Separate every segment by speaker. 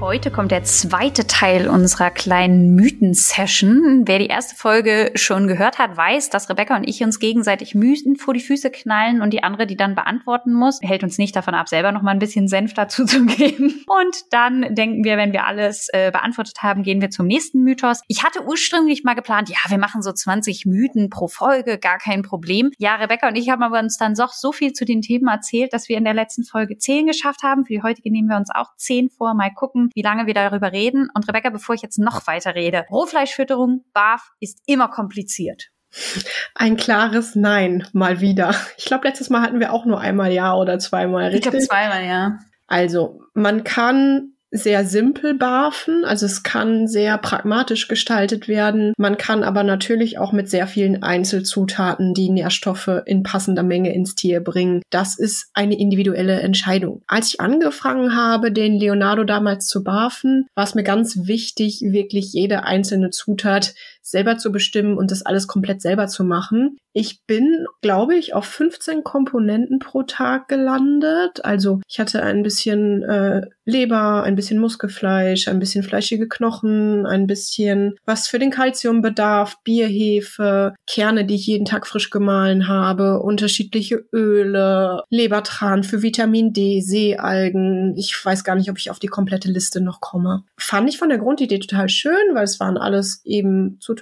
Speaker 1: Heute kommt der zweite Teil unserer kleinen Mythen-Session. Wer die erste Folge schon gehört hat, weiß, dass Rebecca und ich uns gegenseitig Mythen vor die Füße knallen und die andere, die dann beantworten muss, hält uns nicht davon ab, selber noch mal ein bisschen Senf dazu zu geben. Und dann denken wir, wenn wir alles äh, beantwortet haben, gehen wir zum nächsten Mythos. Ich hatte ursprünglich mal geplant, ja, wir machen so 20 Mythen pro Folge, gar kein Problem. Ja, Rebecca und ich haben aber uns dann doch so viel zu den Themen erzählt, dass wir in der letzten Folge 10 geschafft haben. Für die heutige nehmen wir uns auch 10 vor. Mal gucken, wie lange wir darüber reden. Und Rebecca, bevor ich jetzt noch weiter rede, Rohfleischfütterung, BAF, ist immer kompliziert.
Speaker 2: Ein klares Nein, mal wieder. Ich glaube, letztes Mal hatten wir auch nur einmal Ja oder zweimal, richtig? Ich glaube
Speaker 1: zweimal, ja.
Speaker 2: Also, man kann sehr simpel barfen, also es kann sehr pragmatisch gestaltet werden. Man kann aber natürlich auch mit sehr vielen Einzelzutaten die Nährstoffe in passender Menge ins Tier bringen. Das ist eine individuelle Entscheidung. Als ich angefangen habe, den Leonardo damals zu barfen, war es mir ganz wichtig, wirklich jede einzelne Zutat selber zu bestimmen und das alles komplett selber zu machen. Ich bin, glaube ich, auf 15 Komponenten pro Tag gelandet. Also ich hatte ein bisschen äh, Leber, ein bisschen Muskelfleisch, ein bisschen fleischige Knochen, ein bisschen was für den Kalziumbedarf, Bierhefe, Kerne, die ich jeden Tag frisch gemahlen habe, unterschiedliche Öle, Lebertran für Vitamin D, Seealgen. Ich weiß gar nicht, ob ich auf die komplette Liste noch komme. Fand ich von der Grundidee total schön, weil es waren alles eben Zutaten,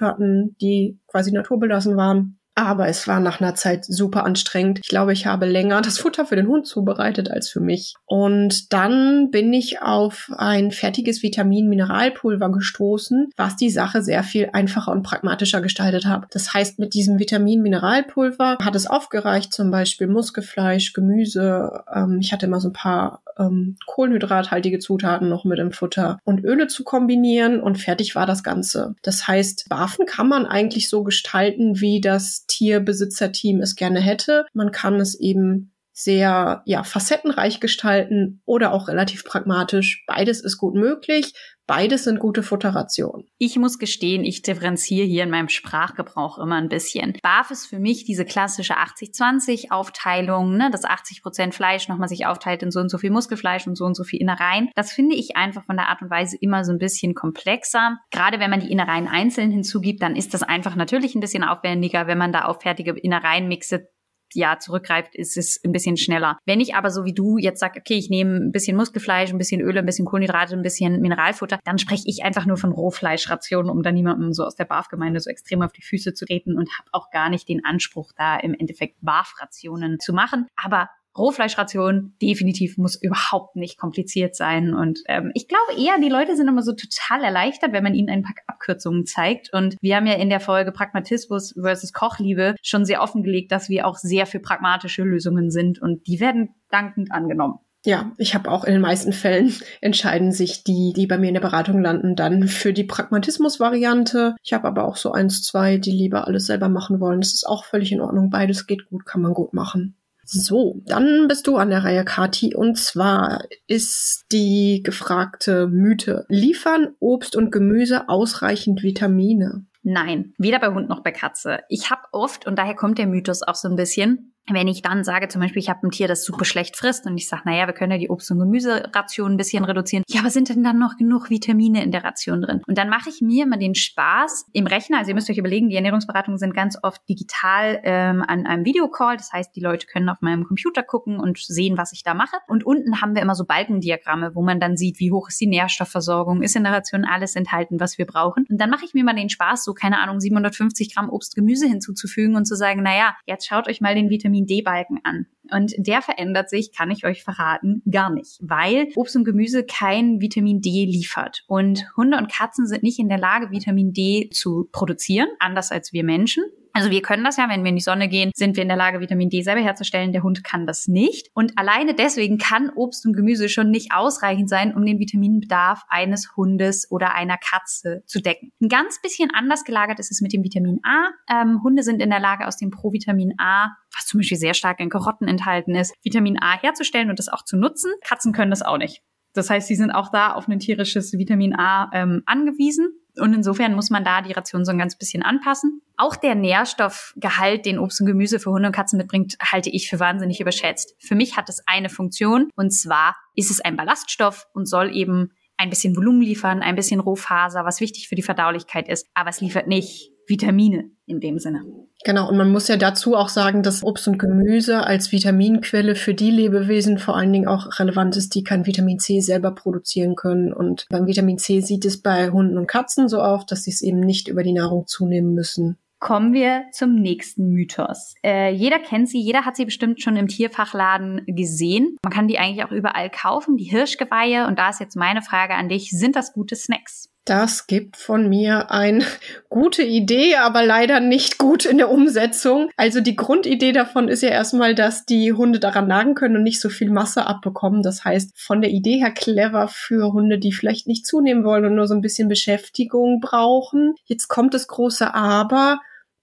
Speaker 2: die quasi naturbelassen waren. Aber es war nach einer Zeit super anstrengend. Ich glaube, ich habe länger das Futter für den Hund zubereitet als für mich. Und dann bin ich auf ein fertiges Vitamin-Mineralpulver gestoßen, was die Sache sehr viel einfacher und pragmatischer gestaltet hat. Das heißt, mit diesem Vitamin-Mineralpulver hat es aufgereicht, zum Beispiel Muskelfleisch, Gemüse. Ähm, ich hatte immer so ein paar ähm, kohlenhydrathaltige Zutaten noch mit im Futter und Öle zu kombinieren und fertig war das Ganze. Das heißt, Waffen kann man eigentlich so gestalten, wie das Tierbesitzerteam es gerne hätte. Man kann es eben sehr ja facettenreich gestalten oder auch relativ pragmatisch. Beides ist gut möglich. Beides sind gute Futterrationen.
Speaker 1: Ich muss gestehen, ich differenziere hier in meinem Sprachgebrauch immer ein bisschen. BAF ist für mich diese klassische 80-20-Aufteilung, ne, dass 80 Prozent Fleisch nochmal sich aufteilt in so und so viel Muskelfleisch und so und so viel Innereien. Das finde ich einfach von der Art und Weise immer so ein bisschen komplexer. Gerade wenn man die Innereien einzeln hinzugibt, dann ist das einfach natürlich ein bisschen aufwendiger, wenn man da auf fertige Innereien mixe ja zurückgreift, ist es ein bisschen schneller. Wenn ich aber so wie du jetzt sag, okay, ich nehme ein bisschen Muskelfleisch, ein bisschen Öle, ein bisschen Kohlenhydrate, ein bisschen Mineralfutter, dann spreche ich einfach nur von Rohfleischrationen, um da niemandem so aus der BAF-Gemeinde so extrem auf die Füße zu treten und habe auch gar nicht den Anspruch, da im Endeffekt BAF-Rationen zu machen. Aber Rohfleischration definitiv muss überhaupt nicht kompliziert sein. Und ähm, ich glaube eher, die Leute sind immer so total erleichtert, wenn man ihnen ein paar Abkürzungen zeigt. Und wir haben ja in der Folge Pragmatismus versus Kochliebe schon sehr offengelegt, dass wir auch sehr für pragmatische Lösungen sind und die werden dankend angenommen.
Speaker 2: Ja, ich habe auch in den meisten Fällen entscheiden sich die, die bei mir in der Beratung landen, dann für die Pragmatismus-Variante. Ich habe aber auch so eins, zwei, die lieber alles selber machen wollen. Das ist auch völlig in Ordnung. Beides geht gut, kann man gut machen. So, dann bist du an der Reihe, Kati. Und zwar ist die gefragte Mythe. Liefern Obst und Gemüse ausreichend Vitamine?
Speaker 1: Nein, weder bei Hund noch bei Katze. Ich habe oft, und daher kommt der Mythos auch so ein bisschen, wenn ich dann sage, zum Beispiel, ich habe ein Tier, das super schlecht frisst und ich sage, naja, wir können ja die Obst- und Gemüseration ein bisschen reduzieren. Ja, aber sind denn dann noch genug Vitamine in der Ration drin? Und dann mache ich mir immer den Spaß im Rechner. Also ihr müsst euch überlegen, die Ernährungsberatungen sind ganz oft digital ähm, an einem Videocall. Das heißt, die Leute können auf meinem Computer gucken und sehen, was ich da mache. Und unten haben wir immer so Balkendiagramme, wo man dann sieht, wie hoch ist die Nährstoffversorgung, ist in der Ration alles enthalten, was wir brauchen. Und dann mache ich mir mal den Spaß, so keine Ahnung, 750 Gramm Obst, Gemüse hinzuzufügen und zu sagen, naja, jetzt schaut euch mal den Vitamin Vitamin D-Balken an. Und der verändert sich, kann ich euch verraten, gar nicht, weil Obst und Gemüse kein Vitamin D liefert. Und Hunde und Katzen sind nicht in der Lage, Vitamin D zu produzieren, anders als wir Menschen. Also wir können das ja, wenn wir in die Sonne gehen, sind wir in der Lage, Vitamin D selber herzustellen. Der Hund kann das nicht. Und alleine deswegen kann Obst und Gemüse schon nicht ausreichend sein, um den Vitaminbedarf eines Hundes oder einer Katze zu decken. Ein ganz bisschen anders gelagert ist es mit dem Vitamin A. Ähm, Hunde sind in der Lage, aus dem Provitamin A, was zum Beispiel sehr stark in Karotten enthalten ist, Vitamin A herzustellen und das auch zu nutzen. Katzen können das auch nicht. Das heißt, sie sind auch da auf ein tierisches Vitamin A ähm, angewiesen. Und insofern muss man da die Ration so ein ganz bisschen anpassen. Auch der Nährstoffgehalt, den Obst und Gemüse für Hunde und Katzen mitbringt, halte ich für wahnsinnig überschätzt. Für mich hat es eine Funktion und zwar ist es ein Ballaststoff und soll eben ein bisschen Volumen liefern, ein bisschen Rohfaser, was wichtig für die Verdaulichkeit ist, aber es liefert nicht Vitamine in dem Sinne.
Speaker 2: Genau, und man muss ja dazu auch sagen, dass Obst und Gemüse als Vitaminquelle für die Lebewesen vor allen Dingen auch relevant ist, die kein Vitamin C selber produzieren können. Und beim Vitamin C sieht es bei Hunden und Katzen so auf, dass sie es eben nicht über die Nahrung zunehmen müssen.
Speaker 1: Kommen wir zum nächsten Mythos. Äh, jeder kennt sie, jeder hat sie bestimmt schon im Tierfachladen gesehen. Man kann die eigentlich auch überall kaufen, die Hirschgeweihe. Und da ist jetzt meine Frage an dich, sind das gute Snacks?
Speaker 2: Das gibt von mir eine gute Idee, aber leider nicht gut in der Umsetzung. Also die Grundidee davon ist ja erstmal, dass die Hunde daran nagen können und nicht so viel Masse abbekommen. Das heißt, von der Idee her clever für Hunde, die vielleicht nicht zunehmen wollen und nur so ein bisschen Beschäftigung brauchen. Jetzt kommt das große Aber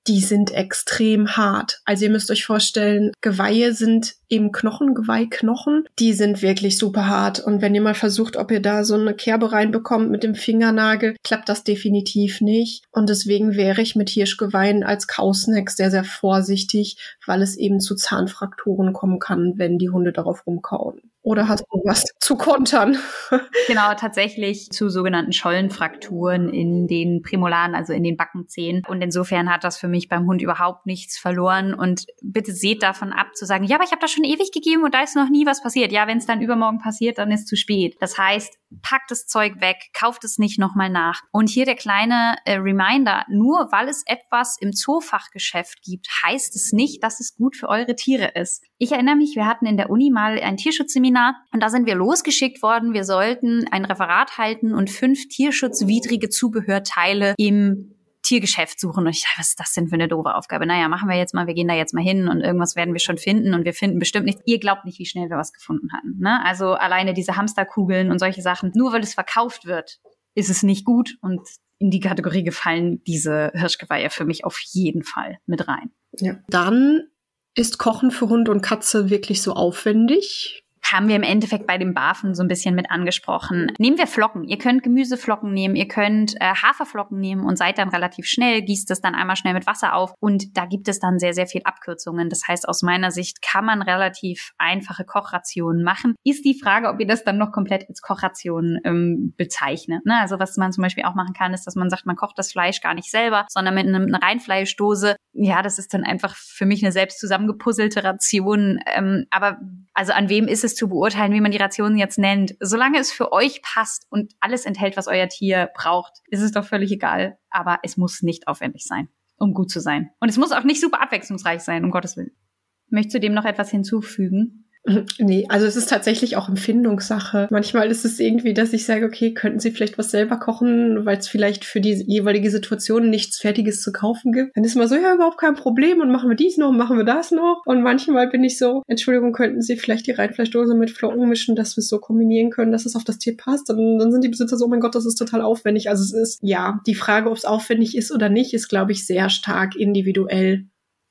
Speaker 2: die sind extrem hart. Also ihr müsst euch vorstellen, Geweihe sind eben Knochen, Geweihknochen. Die sind wirklich super hart. Und wenn ihr mal versucht, ob ihr da so eine Kerbe reinbekommt mit dem Fingernagel, klappt das definitiv nicht. Und deswegen wäre ich mit Hirschgeweihen als Kausnacks sehr, sehr vorsichtig, weil es eben zu Zahnfrakturen kommen kann, wenn die Hunde darauf rumkauen. Oder hast du was zu kontern?
Speaker 1: genau, tatsächlich zu sogenannten Schollenfrakturen in den Prämolaren, also in den Backenzähnen. Und insofern hat das für mich beim Hund überhaupt nichts verloren. Und bitte seht davon ab zu sagen, ja, aber ich habe das schon ewig gegeben und da ist noch nie was passiert. Ja, wenn es dann übermorgen passiert, dann ist zu spät. Das heißt, packt das Zeug weg, kauft es nicht nochmal nach. Und hier der kleine äh, Reminder, nur weil es etwas im Zoofachgeschäft gibt, heißt es nicht, dass es gut für eure Tiere ist. Ich erinnere mich, wir hatten in der Uni mal ein Tierschutzseminar Seminar und da sind wir losgeschickt worden. Wir sollten ein Referat halten und fünf tierschutzwidrige Zubehörteile im Tiergeschäft suchen. Und ich dachte, was ist das denn für eine doofe Aufgabe? Naja, machen wir jetzt mal, wir gehen da jetzt mal hin und irgendwas werden wir schon finden und wir finden bestimmt nichts. Ihr glaubt nicht, wie schnell wir was gefunden hatten. Ne? Also alleine diese Hamsterkugeln und solche Sachen, nur weil es verkauft wird, ist es nicht gut und in die Kategorie gefallen diese Hirschgeweihe für mich auf jeden Fall mit rein.
Speaker 2: Ja. Dann ist Kochen für Hund und Katze wirklich so aufwendig?
Speaker 1: Haben wir im Endeffekt bei dem Barfen so ein bisschen mit angesprochen. Nehmen wir Flocken. Ihr könnt Gemüseflocken nehmen, ihr könnt äh, Haferflocken nehmen und seid dann relativ schnell, gießt es dann einmal schnell mit Wasser auf und da gibt es dann sehr, sehr viel Abkürzungen. Das heißt, aus meiner Sicht kann man relativ einfache Kochrationen machen. Ist die Frage, ob ihr das dann noch komplett als Kochration ähm, bezeichnet. Ne? Also was man zum Beispiel auch machen kann, ist, dass man sagt, man kocht das Fleisch gar nicht selber, sondern mit einer Reinfleischdose. Ja, das ist dann einfach für mich eine selbst zusammengepuzzelte Ration. Ähm, aber also an wem ist es zu beurteilen, wie man die Rationen jetzt nennt. Solange es für euch passt und alles enthält, was euer Tier braucht, ist es doch völlig egal. Aber es muss nicht aufwendig sein, um gut zu sein. Und es muss auch nicht super abwechslungsreich sein, um Gottes Willen. Möchtest du dem noch etwas hinzufügen?
Speaker 2: Nee, also es ist tatsächlich auch Empfindungssache. Manchmal ist es irgendwie, dass ich sage, okay, könnten Sie vielleicht was selber kochen, weil es vielleicht für die jeweilige Situation nichts Fertiges zu kaufen gibt. Dann ist man so, ja, überhaupt kein Problem und machen wir dies noch, machen wir das noch. Und manchmal bin ich so, Entschuldigung, könnten Sie vielleicht die Reinfleischdose mit Flocken mischen, dass wir es so kombinieren können, dass es auf das Tier passt. Und dann sind die Besitzer so, oh mein Gott, das ist total aufwendig. Also es ist, ja, die Frage, ob es aufwendig ist oder nicht, ist, glaube ich, sehr stark individuell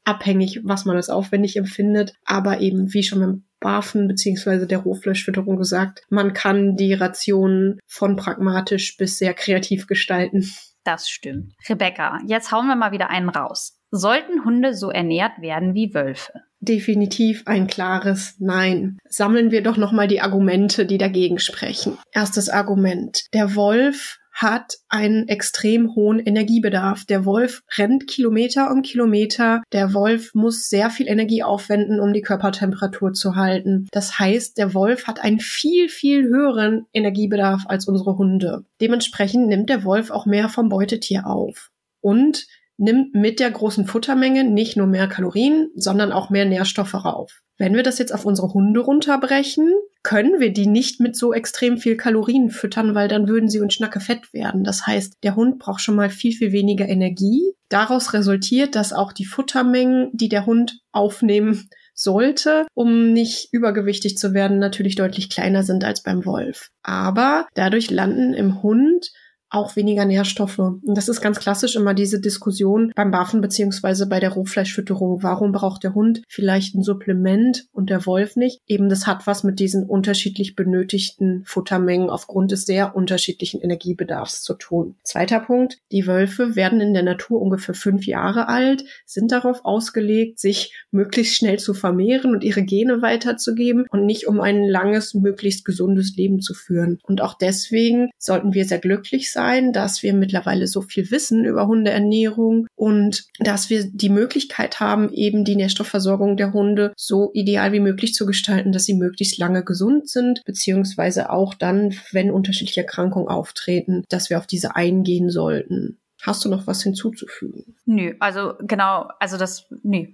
Speaker 2: abhängig, was man als aufwendig empfindet. Aber eben, wie schon beim Barfen beziehungsweise der Rohfleischfütterung gesagt, man kann die Rationen von pragmatisch bis sehr kreativ gestalten.
Speaker 1: Das stimmt. Rebecca, jetzt hauen wir mal wieder einen raus. Sollten Hunde so ernährt werden wie Wölfe?
Speaker 2: Definitiv ein klares Nein. Sammeln wir doch nochmal die Argumente, die dagegen sprechen. Erstes Argument. Der Wolf hat einen extrem hohen Energiebedarf. Der Wolf rennt Kilometer um Kilometer. Der Wolf muss sehr viel Energie aufwenden, um die Körpertemperatur zu halten. Das heißt, der Wolf hat einen viel, viel höheren Energiebedarf als unsere Hunde. Dementsprechend nimmt der Wolf auch mehr vom Beutetier auf. Und nimmt mit der großen Futtermenge nicht nur mehr Kalorien, sondern auch mehr Nährstoffe rauf. Wenn wir das jetzt auf unsere Hunde runterbrechen, können wir die nicht mit so extrem viel Kalorien füttern, weil dann würden sie uns schnackefett werden. Das heißt, der Hund braucht schon mal viel, viel weniger Energie. Daraus resultiert, dass auch die Futtermengen, die der Hund aufnehmen sollte, um nicht übergewichtig zu werden, natürlich deutlich kleiner sind als beim Wolf. Aber dadurch landen im Hund auch weniger Nährstoffe. Und das ist ganz klassisch immer diese Diskussion beim Barfen beziehungsweise bei der Rohfleischfütterung. Warum braucht der Hund vielleicht ein Supplement und der Wolf nicht? Eben das hat was mit diesen unterschiedlich benötigten Futtermengen aufgrund des sehr unterschiedlichen Energiebedarfs zu tun. Zweiter Punkt. Die Wölfe werden in der Natur ungefähr fünf Jahre alt, sind darauf ausgelegt, sich möglichst schnell zu vermehren und ihre Gene weiterzugeben und nicht um ein langes, möglichst gesundes Leben zu führen. Und auch deswegen sollten wir sehr glücklich sein, dass wir mittlerweile so viel wissen über Hundeernährung und dass wir die Möglichkeit haben, eben die Nährstoffversorgung der Hunde so ideal wie möglich zu gestalten, dass sie möglichst lange gesund sind, beziehungsweise auch dann, wenn unterschiedliche Erkrankungen auftreten, dass wir auf diese eingehen sollten. Hast du noch was hinzuzufügen?
Speaker 1: Nö, also genau, also das, nö.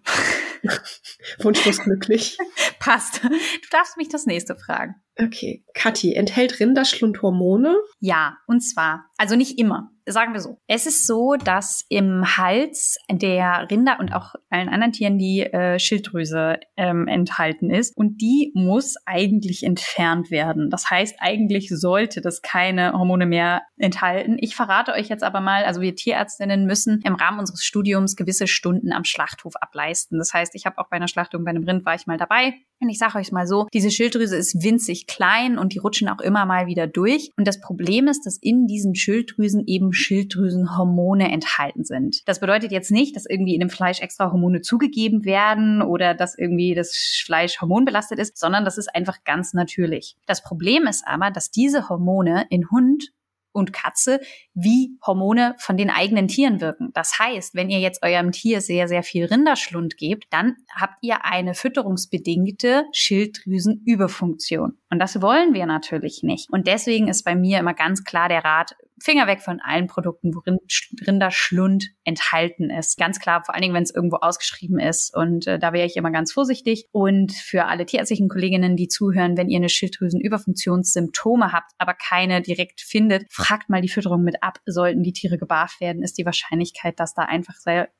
Speaker 2: Wunschlos glücklich.
Speaker 1: Passt. Du darfst mich das nächste fragen.
Speaker 2: Okay. Kathi, enthält Rinderschlund Hormone?
Speaker 1: Ja, und zwar, also nicht immer. Sagen wir so. Es ist so, dass im Hals der Rinder und auch allen anderen Tieren die äh, Schilddrüse ähm, enthalten ist. Und die muss eigentlich entfernt werden. Das heißt, eigentlich sollte das keine Hormone mehr enthalten. Ich verrate euch jetzt aber mal, also wir Tierärztinnen müssen im Rahmen unseres Studiums gewisse Stunden am Schlachthof ableisten. Das heißt, ich habe auch bei einer Schlachtung bei einem Rind war ich mal dabei. Und ich sage euch mal so, diese Schilddrüse ist winzig klein und die rutschen auch immer mal wieder durch. Und das Problem ist, dass in diesen Schilddrüsen eben Schilddrüsenhormone enthalten sind. Das bedeutet jetzt nicht, dass irgendwie in dem Fleisch extra Hormone zugegeben werden oder dass irgendwie das Fleisch hormonbelastet ist, sondern das ist einfach ganz natürlich. Das Problem ist aber, dass diese Hormone in Hund und Katze wie Hormone von den eigenen Tieren wirken. Das heißt, wenn ihr jetzt eurem Tier sehr, sehr viel Rinderschlund gebt, dann habt ihr eine fütterungsbedingte Schilddrüsenüberfunktion. Und das wollen wir natürlich nicht. Und deswegen ist bei mir immer ganz klar der Rat, Finger weg von allen Produkten, worin Rinderschlund enthalten ist. Ganz klar, vor allen Dingen, wenn es irgendwo ausgeschrieben ist. Und äh, da wäre ich immer ganz vorsichtig. Und für alle tierärztlichen Kolleginnen, die zuhören, wenn ihr eine Schilddrüsenüberfunktionssymptome habt, aber keine direkt findet, fragt mal die Fütterung mit ab. Sollten die Tiere gebarft werden, ist die Wahrscheinlichkeit, dass da einfach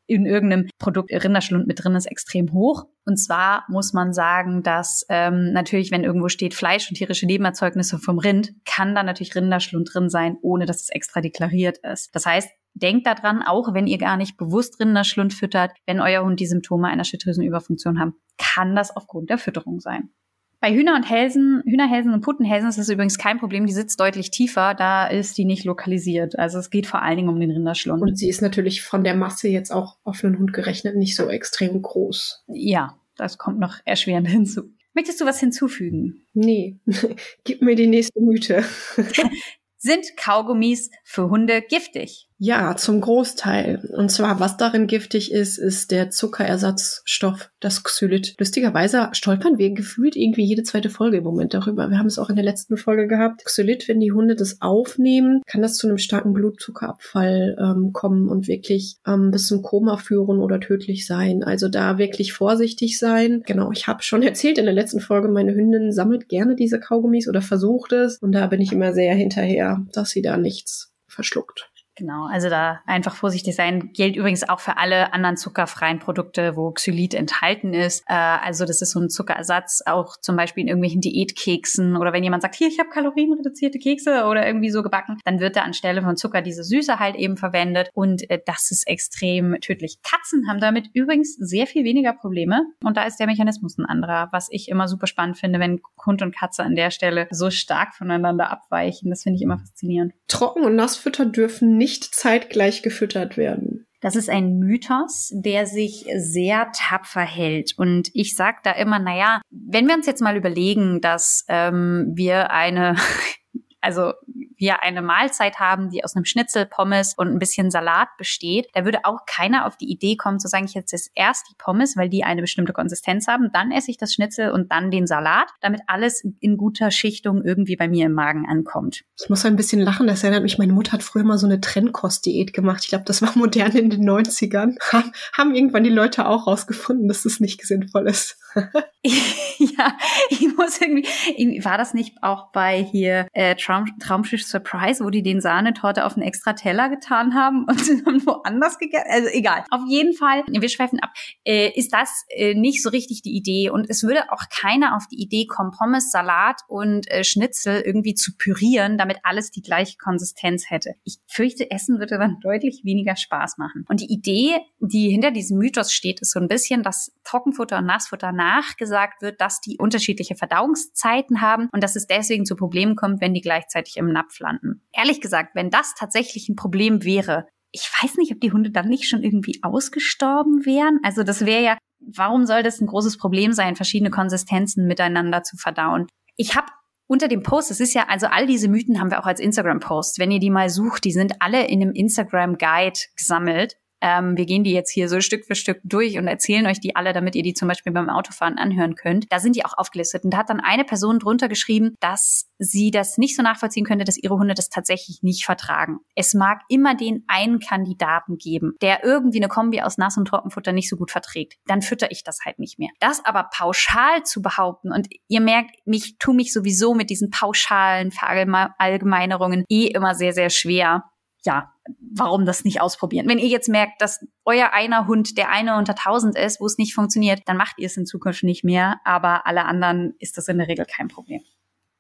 Speaker 1: in irgendeinem Produkt Rinderschlund mit drin ist, extrem hoch. Und zwar muss man sagen, dass ähm, natürlich, wenn irgendwo steht Fleisch und tierische Nebenerzeugnisse vom Rind, kann da natürlich Rinderschlund drin sein, ohne dass es extra deklariert ist. Das heißt, denkt daran, auch wenn ihr gar nicht bewusst Rinderschlund füttert, wenn euer Hund die Symptome einer Schilddrüsenüberfunktion haben, kann das aufgrund der Fütterung sein. Bei Hühner und Hälsen, Hühnerhälsen und Puttenhälsen ist das übrigens kein Problem. Die sitzt deutlich tiefer, da ist die nicht lokalisiert. Also es geht vor allen Dingen um den Rinderschlund.
Speaker 2: Und sie ist natürlich von der Masse jetzt auch auf einen Hund gerechnet nicht so extrem groß.
Speaker 1: Ja, das kommt noch erschwerend hinzu. Möchtest du was hinzufügen?
Speaker 2: Nee, gib mir die nächste Mythe.
Speaker 1: Sind Kaugummis für Hunde giftig?
Speaker 2: Ja, zum Großteil. Und zwar, was darin giftig ist, ist der Zuckerersatzstoff, das Xylit. Lustigerweise stolpern wir gefühlt irgendwie jede zweite Folge im Moment darüber. Wir haben es auch in der letzten Folge gehabt. Xylit, wenn die Hunde das aufnehmen, kann das zu einem starken Blutzuckerabfall ähm, kommen und wirklich ähm, bis zum Koma führen oder tödlich sein. Also da wirklich vorsichtig sein. Genau, ich habe schon erzählt in der letzten Folge, meine Hündin sammelt gerne diese Kaugummis oder versucht es. Und da bin ich immer sehr hinterher, dass sie da nichts verschluckt.
Speaker 1: Genau, also da einfach vorsichtig sein. Gilt übrigens auch für alle anderen zuckerfreien Produkte, wo Xylit enthalten ist. Äh, also das ist so ein Zuckerersatz, auch zum Beispiel in irgendwelchen Diätkeksen oder wenn jemand sagt, hier, ich habe kalorienreduzierte Kekse oder irgendwie so gebacken, dann wird da anstelle von Zucker diese Süße halt eben verwendet und äh, das ist extrem tödlich. Katzen haben damit übrigens sehr viel weniger Probleme und da ist der Mechanismus ein anderer, was ich immer super spannend finde, wenn Hund und Katze an der Stelle so stark voneinander abweichen. Das finde ich immer faszinierend.
Speaker 2: Trocken- und Nassfütter dürfen nicht zeitgleich gefüttert werden.
Speaker 1: Das ist ein Mythos, der sich sehr tapfer hält. Und ich sage da immer, naja, wenn wir uns jetzt mal überlegen, dass ähm, wir eine, also wir eine Mahlzeit haben, die aus einem Schnitzel, Pommes und ein bisschen Salat besteht, da würde auch keiner auf die Idee kommen zu sagen, ich esse erst die Pommes, weil die eine bestimmte Konsistenz haben, dann esse ich das Schnitzel und dann den Salat, damit alles in guter Schichtung irgendwie bei mir im Magen ankommt.
Speaker 2: Ich muss ein bisschen lachen, das erinnert mich, meine Mutter hat früher mal so eine Trennkost-Diät gemacht. Ich glaube, das war modern in den 90ern. Haben irgendwann die Leute auch rausgefunden, dass das nicht sinnvoll ist.
Speaker 1: ja, ich muss irgendwie, war das nicht auch bei hier äh, Traum, Traumschiff Surprise, wo die den Sahnetorte auf einen extra Teller getan haben und dann woanders gegessen. Also egal. Auf jeden Fall, wir schweifen ab, äh, ist das äh, nicht so richtig die Idee. Und es würde auch keiner auf die Idee kommen, Pommes, Salat und äh, Schnitzel irgendwie zu pürieren, damit alles die gleiche Konsistenz hätte. Ich fürchte, Essen würde dann deutlich weniger Spaß machen. Und die Idee, die hinter diesem Mythos steht, ist so ein bisschen, dass Trockenfutter und Nassfutter nachgesagt wird, dass die unterschiedliche Verdauungszeiten haben und dass es deswegen zu Problemen kommt, wenn die gleichzeitig im Napf landen. Ehrlich gesagt, wenn das tatsächlich ein Problem wäre, ich weiß nicht, ob die Hunde dann nicht schon irgendwie ausgestorben wären. Also das wäre ja, warum soll das ein großes Problem sein, verschiedene Konsistenzen miteinander zu verdauen? Ich habe unter dem Post, es ist ja, also all diese Mythen haben wir auch als Instagram-Post. Wenn ihr die mal sucht, die sind alle in einem Instagram-Guide gesammelt. Ähm, wir gehen die jetzt hier so Stück für Stück durch und erzählen euch die alle, damit ihr die zum Beispiel beim Autofahren anhören könnt. Da sind die auch aufgelistet. Und da hat dann eine Person drunter geschrieben, dass sie das nicht so nachvollziehen könnte, dass ihre Hunde das tatsächlich nicht vertragen. Es mag immer den einen Kandidaten geben, der irgendwie eine Kombi aus Nass- und Trockenfutter nicht so gut verträgt. Dann fütter ich das halt nicht mehr. Das aber pauschal zu behaupten, und ihr merkt, mich tu mich sowieso mit diesen pauschalen Verallgemeinerungen eh immer sehr, sehr schwer ja, warum das nicht ausprobieren? Wenn ihr jetzt merkt, dass euer einer Hund der eine unter tausend ist, wo es nicht funktioniert, dann macht ihr es in Zukunft nicht mehr, aber alle anderen ist das in der Regel kein Problem.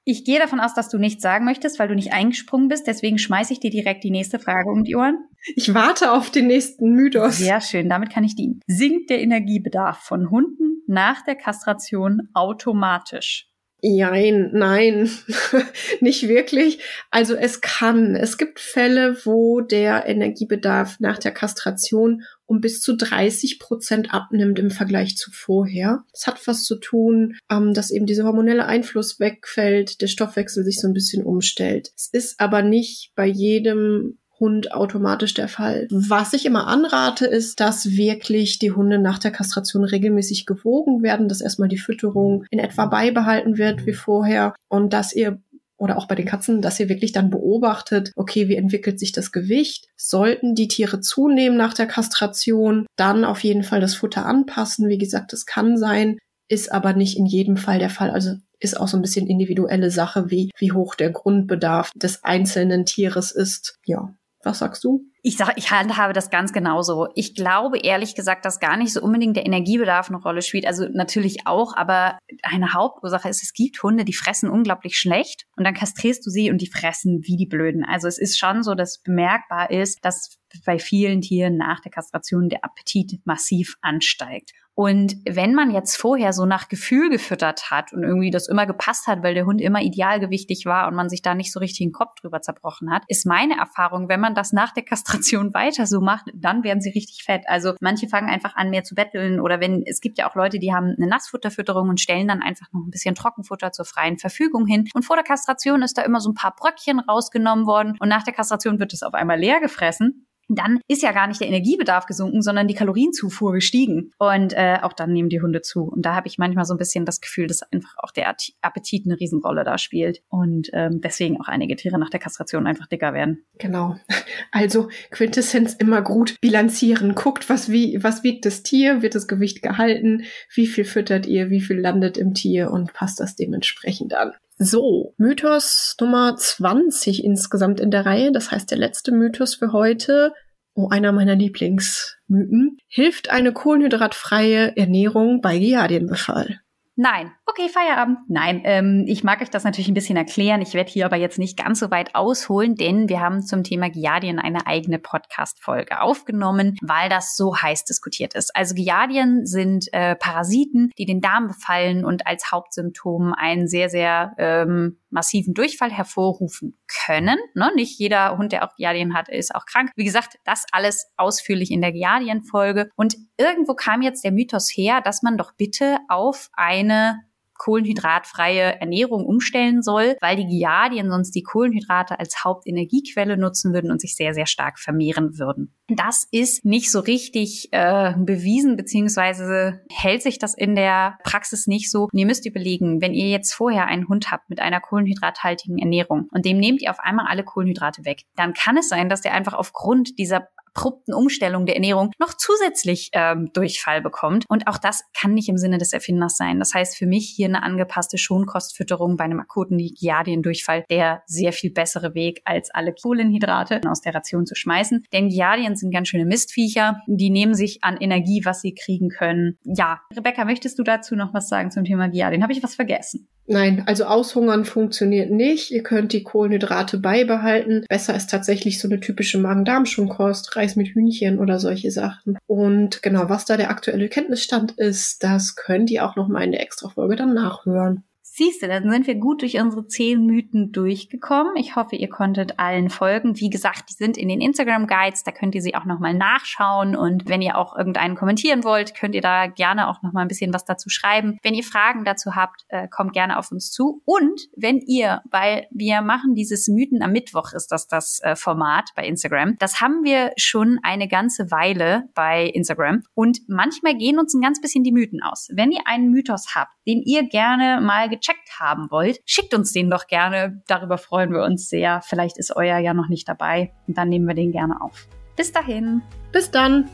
Speaker 1: Ich gehe davon aus, dass du nichts sagen möchtest, weil du nicht eingesprungen bist. Deswegen schmeiße ich dir direkt die nächste Frage um die Ohren.
Speaker 2: Ich warte auf den nächsten Mythos.
Speaker 1: Sehr schön, damit kann ich dienen. Sinkt der Energiebedarf von Hunden nach der Kastration automatisch?
Speaker 2: Nein, nein, nicht wirklich. Also es kann. Es gibt Fälle, wo der Energiebedarf nach der Kastration um bis zu 30 Prozent abnimmt im Vergleich zu vorher. Das hat was zu tun, ähm, dass eben dieser hormonelle Einfluss wegfällt, der Stoffwechsel sich so ein bisschen umstellt. Es ist aber nicht bei jedem Hund automatisch der Fall. Was ich immer anrate, ist, dass wirklich die Hunde nach der Kastration regelmäßig gewogen werden, dass erstmal die Fütterung in etwa beibehalten wird wie vorher und dass ihr oder auch bei den Katzen, dass ihr wirklich dann beobachtet, okay, wie entwickelt sich das Gewicht? Sollten die Tiere zunehmen nach der Kastration, dann auf jeden Fall das Futter anpassen. Wie gesagt, das kann sein, ist aber nicht in jedem Fall der Fall. Also ist auch so ein bisschen individuelle Sache, wie, wie hoch der Grundbedarf des einzelnen Tieres ist. Ja. Was sagst du?
Speaker 1: Ich sage, ich handhabe das ganz genauso. Ich glaube ehrlich gesagt, dass gar nicht so unbedingt der Energiebedarf eine Rolle spielt. Also natürlich auch, aber eine Hauptursache ist, es gibt Hunde, die fressen unglaublich schlecht und dann kastrierst du sie und die fressen wie die Blöden. Also es ist schon so, dass bemerkbar ist, dass bei vielen Tieren nach der Kastration der Appetit massiv ansteigt. Und wenn man jetzt vorher so nach Gefühl gefüttert hat und irgendwie das immer gepasst hat, weil der Hund immer idealgewichtig war und man sich da nicht so richtig den Kopf drüber zerbrochen hat, ist meine Erfahrung, wenn man das nach der Kastration weiter so macht, dann werden sie richtig fett. Also manche fangen einfach an, mehr zu betteln oder wenn, es gibt ja auch Leute, die haben eine Nassfutterfütterung und stellen dann einfach noch ein bisschen Trockenfutter zur freien Verfügung hin. Und vor der Kastration ist da immer so ein paar Bröckchen rausgenommen worden und nach der Kastration wird es auf einmal leer gefressen dann ist ja gar nicht der Energiebedarf gesunken, sondern die Kalorienzufuhr gestiegen. Und äh, auch dann nehmen die Hunde zu. Und da habe ich manchmal so ein bisschen das Gefühl, dass einfach auch der Appetit eine Riesenrolle da spielt. Und ähm, deswegen auch einige Tiere nach der Kastration einfach dicker werden.
Speaker 2: Genau. Also Quintessenz immer gut bilanzieren. Guckt, was, wie, was wiegt das Tier, wird das Gewicht gehalten, wie viel füttert ihr, wie viel landet im Tier und passt das dementsprechend an. So, Mythos Nummer 20 insgesamt in der Reihe. Das heißt, der letzte Mythos für heute. Oh, einer meiner Lieblingsmythen. Hilft eine kohlenhydratfreie Ernährung bei Giardienbefall?
Speaker 1: Nein. Okay, Feierabend. Nein, ähm, ich mag euch das natürlich ein bisschen erklären. Ich werde hier aber jetzt nicht ganz so weit ausholen, denn wir haben zum Thema Giardien eine eigene Podcast-Folge aufgenommen, weil das so heiß diskutiert ist. Also Giardien sind äh, Parasiten, die den Darm befallen und als Hauptsymptom einen sehr, sehr ähm, massiven Durchfall hervorrufen können. Ne? Nicht jeder Hund, der auch Giardien hat, ist auch krank. Wie gesagt, das alles ausführlich in der Giardien-Folge. Und irgendwo kam jetzt der Mythos her, dass man doch bitte auf eine kohlenhydratfreie Ernährung umstellen soll, weil die Giardien sonst die Kohlenhydrate als Hauptenergiequelle nutzen würden und sich sehr, sehr stark vermehren würden. Das ist nicht so richtig äh, bewiesen, beziehungsweise hält sich das in der Praxis nicht so. Und ihr müsst überlegen, wenn ihr jetzt vorher einen Hund habt mit einer kohlenhydrathaltigen Ernährung und dem nehmt ihr auf einmal alle Kohlenhydrate weg, dann kann es sein, dass der einfach aufgrund dieser abrupten Umstellung der Ernährung noch zusätzlich ähm, Durchfall bekommt. Und auch das kann nicht im Sinne des Erfinders sein. Das heißt für mich hier eine angepasste Schonkostfütterung bei einem akuten Giardiendurchfall der sehr viel bessere Weg, als alle Kohlenhydrate aus der Ration zu schmeißen. Denn Giardien sind ganz schöne Mistviecher. Die nehmen sich an Energie, was sie kriegen können. Ja, Rebecca, möchtest du dazu noch was sagen zum Thema Giardien? Habe ich was vergessen?
Speaker 2: Nein, also aushungern funktioniert nicht. Ihr könnt die Kohlenhydrate beibehalten. Besser ist tatsächlich so eine typische Magen-Darm-Schonkost, Reis mit Hühnchen oder solche Sachen. Und genau, was da der aktuelle Kenntnisstand ist, das könnt ihr auch noch mal in der Extra-Folge dann nachhören.
Speaker 1: Siehst du, dann sind wir gut durch unsere zehn Mythen durchgekommen. Ich hoffe, ihr konntet allen folgen. Wie gesagt, die sind in den Instagram Guides, da könnt ihr sie auch nochmal nachschauen. Und wenn ihr auch irgendeinen kommentieren wollt, könnt ihr da gerne auch nochmal ein bisschen was dazu schreiben. Wenn ihr Fragen dazu habt, äh, kommt gerne auf uns zu. Und wenn ihr, weil wir machen dieses Mythen am Mittwoch, ist das das äh, Format bei Instagram. Das haben wir schon eine ganze Weile bei Instagram. Und manchmal gehen uns ein ganz bisschen die Mythen aus. Wenn ihr einen Mythos habt, den ihr gerne mal gecheckt haben wollt, schickt uns den doch gerne. Darüber freuen wir uns sehr. Vielleicht ist euer ja noch nicht dabei und dann nehmen wir den gerne auf. Bis dahin.
Speaker 2: Bis dann.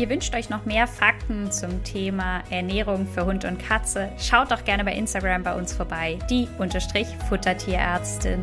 Speaker 1: Ihr wünscht euch noch mehr Fakten zum Thema Ernährung für Hund und Katze? Schaut doch gerne bei Instagram bei uns vorbei, die Futtertierärztin.